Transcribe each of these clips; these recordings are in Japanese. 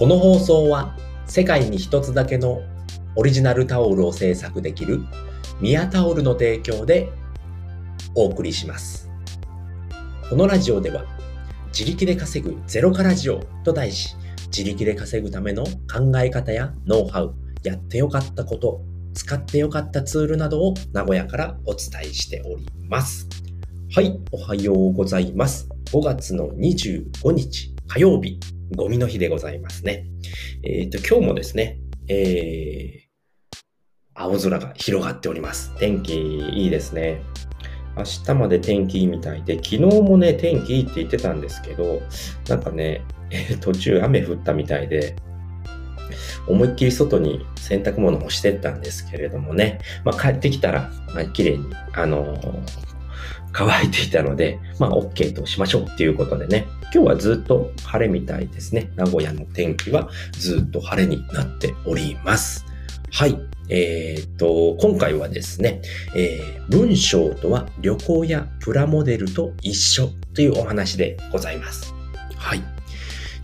この放送は世界に一つだけのオリジナルタオルを制作できるミヤタオルの提供でお送りします。このラジオでは自力で稼ぐゼロからジオと題し自力で稼ぐための考え方やノウハウ、やってよかったこと、使ってよかったツールなどを名古屋からお伝えしております。はい、おはようございます。5月の25日火曜日、ゴミの日でございますね。えっ、と、今日もですね、えー、青空が広がっております。天気いいですね。明日まで天気いいみたいで、昨日もね、天気いいって言ってたんですけど、なんかね、え途中雨降ったみたいで、思いっきり外に洗濯物もしてったんですけれどもね、まあ、帰ってきたら、まあ、綺麗に、あのー乾いていたので、まあ、OK としましょうっていうことでね、今日はずっと晴れみたいですね。名古屋の天気はずっと晴れになっております。はい。えーっと、今回はですね、えー文章とは旅行やプラモデルと一緒というお話でございます。はい。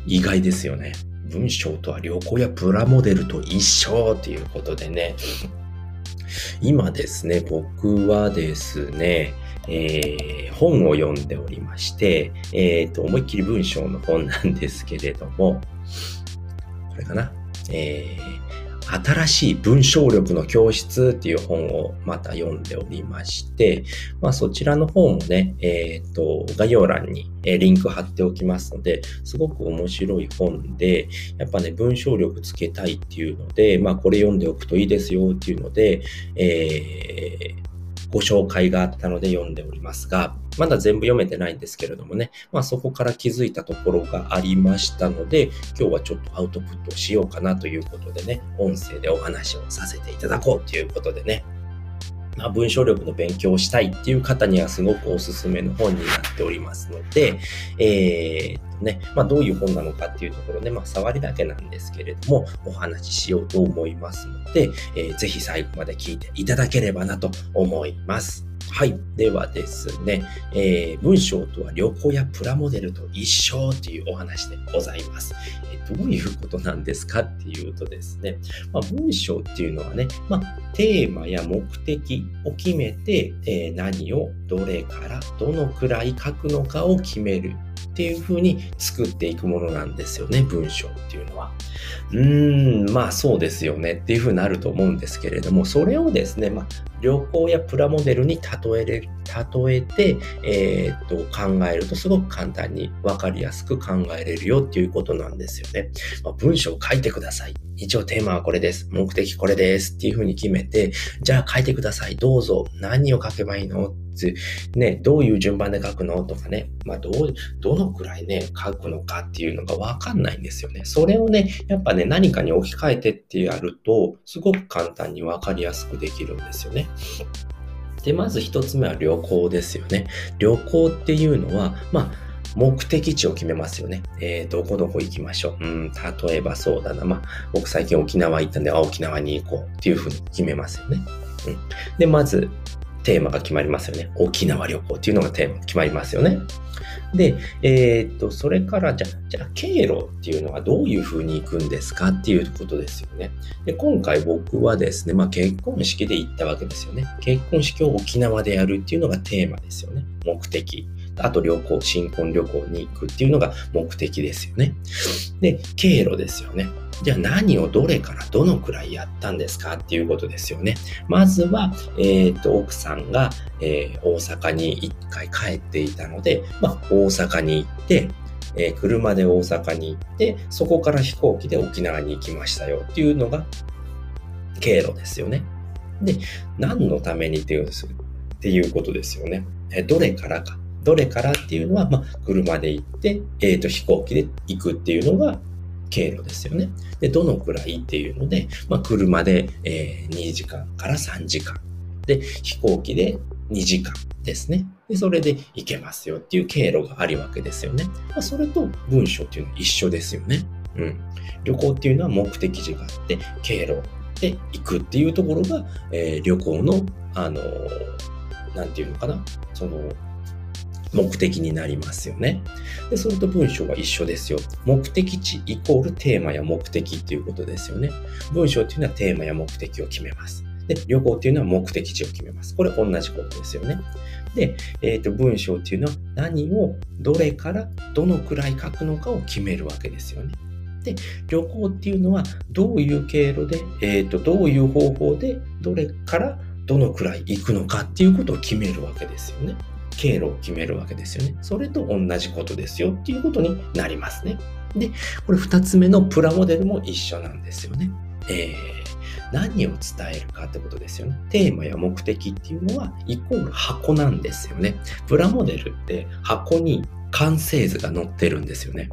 意外ですよね。文章とは旅行やプラモデルと一緒ということでね、今ですね、僕はですね、えー本を読んでおりまして、えーっと、思いっきり文章の本なんですけれども、これかな。えー新しい文章力の教室っていう本をまた読んでおりまして、まあそちらの方もね、えっ、と、概要欄にリンク貼っておきますので、すごく面白い本で、やっぱね、文章力つけたいっていうので、まあこれ読んでおくといいですよっていうので、えーご紹介があったので読んでおりますが、まだ全部読めてないんですけれどもね、まあそこから気づいたところがありましたので、今日はちょっとアウトプットしようかなということでね、音声でお話をさせていただこうということでね、まあ、文章力の勉強をしたいっていう方にはすごくおすすめの本になっておりますので、えーね、まあ、どういう本なのかっていうところね、まあ、触りだけなんですけれども、お話ししようと思いますので、えーぜひ最後まで聞いていただければなと思います。はい。ではですね、えー文章とは旅行やプラモデルと一緒というお話でございます。えーどういうことなんですかっていうとですね、まあ、文章っていうのはね、まあ、テーマや目的を決めて、えー何をどれからどのくらい書くのかを決めるっていう風に作っていくものなんですよね、文章っていうのは。うーん、まあそうですよねっていう風になると思うんですけれども、それをですね、まあ旅行やプラモデルに例えれ、例えて、えーっと考えるとすごく簡単にわかりやすく考えれるよっていうことなんですよね。まあ、文章を書いてください。一応テーマはこれです。目的これです。っていう風に決めて、じゃあ書いてください。どうぞ。何を書けばいいのって、ね、どういう順番で書くのとかね。まあ、どう、どのくらいね、書くのかっていうのがわかんないんですよね。それをね、やっぱね、何かに置き換えてってやると、すごく簡単にわかりやすくできるんですよね。で、まず一つ目は旅行ですよね。旅行っていうのは、まあ、目的地を決めますよね。えー、どこどこ行きましょう。うん、例えばそうだな。まあ、僕最近沖縄行ったんで、あ、沖縄に行こうっていうふうに決めますよね。うん。で、まず、テーマが決まりますよね。沖縄旅行っていうのがテーマ決まりますよね。で、えーっと、それから、じゃあ、じゃあ、経路っていうのはどういうふうに行くんですか？っていうことですよね。で、今回僕はですね、まあ、結婚式で行ったわけですよね。結婚式を沖縄でやるっていうのがテーマですよね。目的。あと旅行、新婚旅行に行くっていうのが目的ですよね。で、経路ですよね。じゃあ何をどれからどのくらいやったんですかっていうことですよね。まずは、えっ、と、奥さんが、えー大阪に一回帰っていたので、まあ、大阪に行って、えー車で大阪に行って、そこから飛行機で沖縄に行きましたよっていうのが経路ですよね。で、何のためにっていうっていうことですよね。えどれからか。どれからっていうのは、まあ、車で行って、えっ、と、飛行機で行くっていうのが経路ですよね。で、どのくらいっていうので、まあ、車で、えー2時間から3時間。で、飛行機で2時間ですね。で、それで行けますよっていう経路があるわけですよね。まあ、それと文章っていうのは一緒ですよね。うん。旅行っていうのは目的地があって、経路で行くっていうところが、えー旅行の、あのーなんていうのかな。その、目的になりますよね。で、それと文章は一緒ですよ。目的地イコールテーマや目的っていうことですよね。文章っていうのはテーマや目的を決めます。で、旅行っていうのは目的地を決めます。これ同じことですよね。で、えっ、ー、と、文章っていうのは何をどれからどのくらい書くのかを決めるわけですよね。で、旅行っていうのはどういう経路で、えっ、ー、と、どういう方法でどれからどのくらい行くのかっていうことを決めるわけですよね。経路を決めるわけですよね。それと同じことですよっていうことになりますね。で、これ2つ目のプラモデルも一緒なんですよね。えー何を伝えるかってことですよね。テーマや目的っていうのはイコール箱なんですよね。プラモデルって箱に完成図が載ってるんですよね。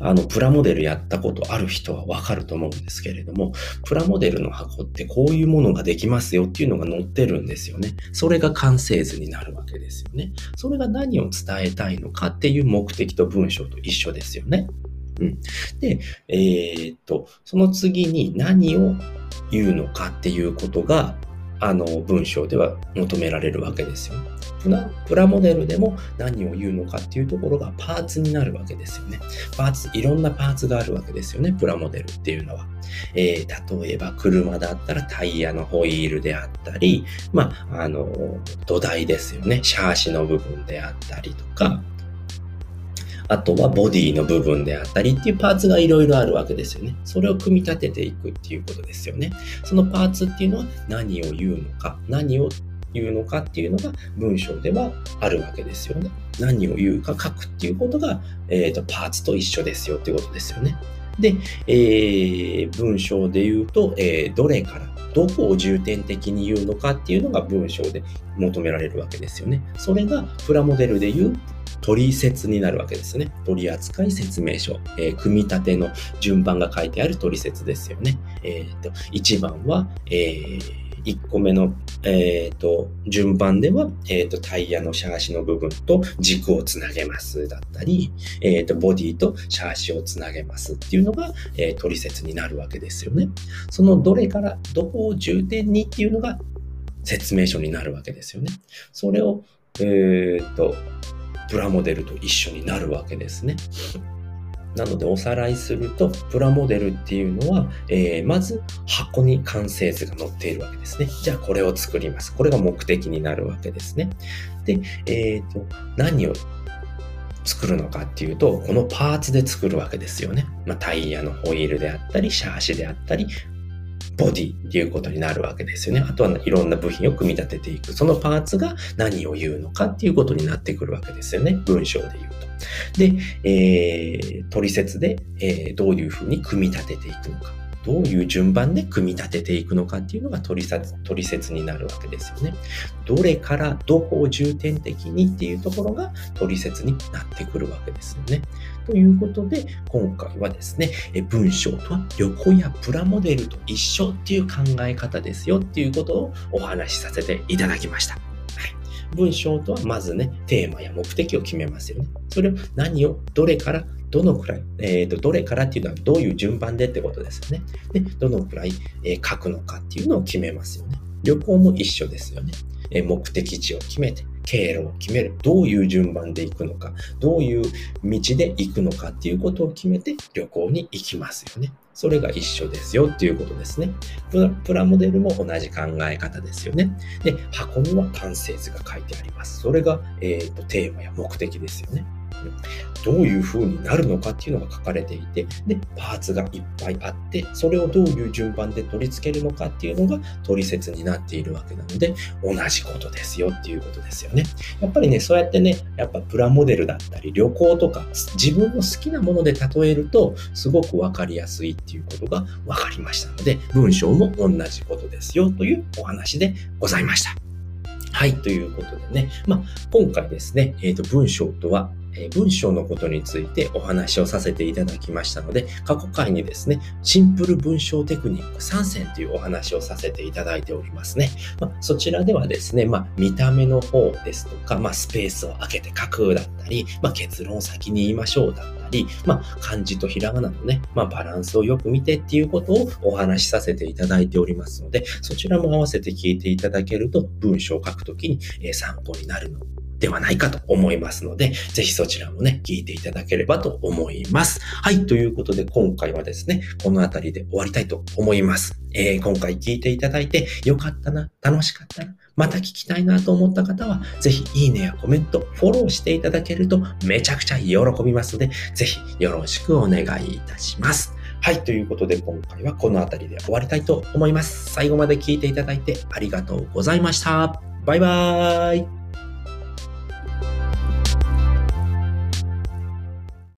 あの、プラモデルやったことある人はわかると思うんですけれども、プラモデルの箱ってこういうものができますよっていうのが載ってるんですよね。それが完成図になるわけですよね。それが何を伝えたいのかっていう目的と文章と一緒ですよね。うん。で、えー、っと、その次に何を言うのかっていうことが、あの、文章では求められるわけですよ。プラモデルでも何を言うのかっていうところがパーツになるわけですよね。パーツ、いろんなパーツがあるわけですよね。プラモデルっていうのは。えー、例えば車だったらタイヤのホイールであったり、まあ、あの、土台ですよね。シャーシの部分であったりとか、あとはボディの部分であったりっていうパーツがいろいろあるわけですよね。それを組み立てていくっていうことですよね。そのパーツっていうのは何を言うのか、何を言うのかっていうのが文章ではあるわけですよね。何を言うか書くっていうことが、えーと、パーツと一緒ですよっていうことですよね。で、えー、文章で言うと、えー、どれからどこを重点的に言うのかっていうのが文章で求められるわけですよね。それがプラモデルで言う取説になるわけですね。取扱説明書、えー、組み立ての順番が書いてある取説ですよね。えーと、1番は、えー1個目の、えーと、順番では、えーと、タイヤのシャーシの部分と軸をつなげますだったり、えーと、ボディとシャーシをつなげますっていうのが、えー、取説になるわけですよね。そのどれからどこを重点にっていうのが説明書になるわけですよね。それを、えー、とプラモデルと一緒になるわけですね。なのでおさらいすると、プラモデルっていうのは、えー、まず箱に完成図が載っているわけですね。じゃあこれを作ります。これが目的になるわけですね。で、えっ、ー、と、何を作るのかっていうと、このパーツで作るわけですよね。まあ、タイヤのホイールであったり、シャーシであったり、ボディっていうことになるわけですよね。あとはいろんな部品を組み立てていく。そのパーツが何を言うのかっていうことになってくるわけですよね。文章で言うと。で、えー、取説で、えー、どういうふうに組み立てていくのか。どういう順番で組み立てていくのかっていうのが取説になるわけですよね。どれからどこを重点的にっていうところが取説になってくるわけですよね。ということで、今回はですね、文章とは横やプラモデルと一緒っていう考え方ですよっていうことをお話しさせていただきました。はい、文章とはまずね、テーマや目的を決めますよね。それを何をどれからどのくらい、え、ー、と、どれからっていうのはどういう順番でってことですよね。で、どのくらい、えー、書くのかっていうのを決めますよね。旅行も一緒ですよね。えー、目的地を決めて、経路を決める。どういう順番で行くのか、どういう道で行くのかっていうことを決めて旅行に行きますよね。それが一緒ですよっていうことですね。プラモデルも同じ考え方ですよね。で、箱には完成図が書いてあります。それが、えーとテーマや目的ですよね。どういう風になるのかっていうのが書かれていて、で、パーツがいっぱいあって、それをどういう順番で取り付けるのかっていうのが取説になっているわけなので、同じことですよっていうことですよね。やっぱりね、そうやってね、やっぱプラモデルだったり、旅行とか、自分の好きなもので例えると、すごくわかりやすいっていうことがわかりましたので、文章も同じことですよというお話でございました。はい、ということでね、まあ、今回ですね、えっ、ー、と、文章とはえ文章のことについてお話をさせていただきましたので、過去回にですね、シンプル文章テクニック3選というお話をさせていただいておりますね。まあ、そちらではですね、まあ、見た目の方ですとか、まあ、スペースを空けて書くだったり、まあ、結論を先に言いましょうだったり、まあ、漢字とひらがなのね、まあ、バランスをよく見てっていうことをお話しさせていただいておりますので、そちらも合わせて聞いていただけると、文章を書くときに参考になるのではないかと思いますので、ぜひそちらもね、聞いていただければと思います。はい、ということで今回はですね、この辺りで終わりたいと思います。えー、今回聞いていただいてよかったな、楽しかったな、また聞きたいなと思った方は、ぜひいいねやコメント、フォローしていただけるとめちゃくちゃ喜びますので、ぜひよろしくお願いいたします。はい、ということで今回はこの辺りで終わりたいと思います。最後まで聞いていただいてありがとうございました。バイバーイ。